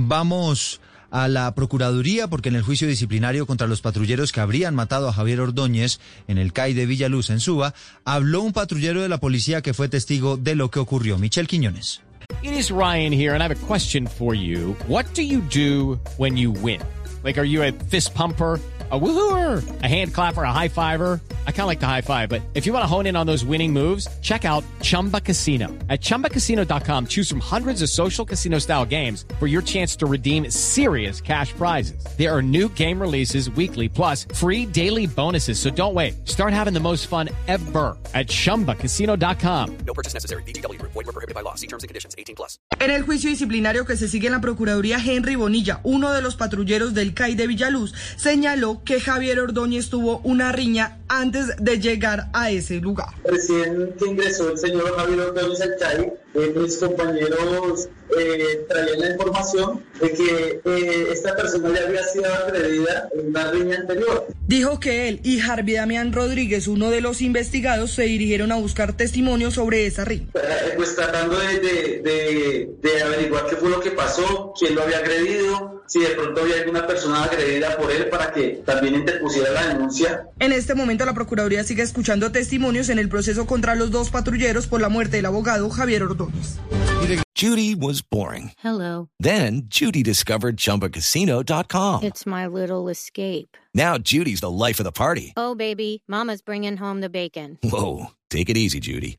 Vamos a la Procuraduría porque en el juicio disciplinario contra los patrulleros que habrían matado a Javier Ordóñez en el CAI de Villaluz, en Suba, habló un patrullero de la policía que fue testigo de lo que ocurrió. Michel Quiñones. It is Ryan here, and I have a question for you. What do you do when you win? Like, are you a fist pumper? a woohooer, a hand clapper, a high fiver. I kind of like the high five, but if you want to hone in on those winning moves, check out Chumba Casino. At ChumbaCasino.com, choose from hundreds of social casino style games for your chance to redeem serious cash prizes. There are new game releases weekly, plus free daily bonuses. So don't wait. Start having the most fun ever at ChumbaCasino.com. No purchase necessary. VGW. Void were prohibited by law. See terms and conditions. 18 plus. En el juicio disciplinario que se sigue en la Procuraduría, Henry Bonilla, uno de los patrulleros del CAI de Villaluz, señaló que Javier Ordóñez tuvo una riña antes de llegar a ese lugar. Recién que ingresó el señor Javier Ordóñez al CAI, eh, mis compañeros eh, traían la información de que eh, esta persona ya había sido agredida en una riña anterior. Dijo que él y Harvey Damián Rodríguez, uno de los investigados, se dirigieron a buscar testimonios sobre esa riña. Eh, pues tratando de, de, de, de averiguar qué fue lo que pasó, quién lo había agredido, si de pronto había alguna persona agredida por él para que también interpusiera la denuncia. En este momento la Procuraduría sigue escuchando testimonios en el proceso contra los dos patrulleros por la muerte del abogado Javier Ordóñez. Judy was boring. Hello. Then Judy discovered ChumbaCasino.com. It's my little escape. Now Judy's the life of the party. Oh, baby, mama's bringing home the bacon. Whoa, take it easy, Judy.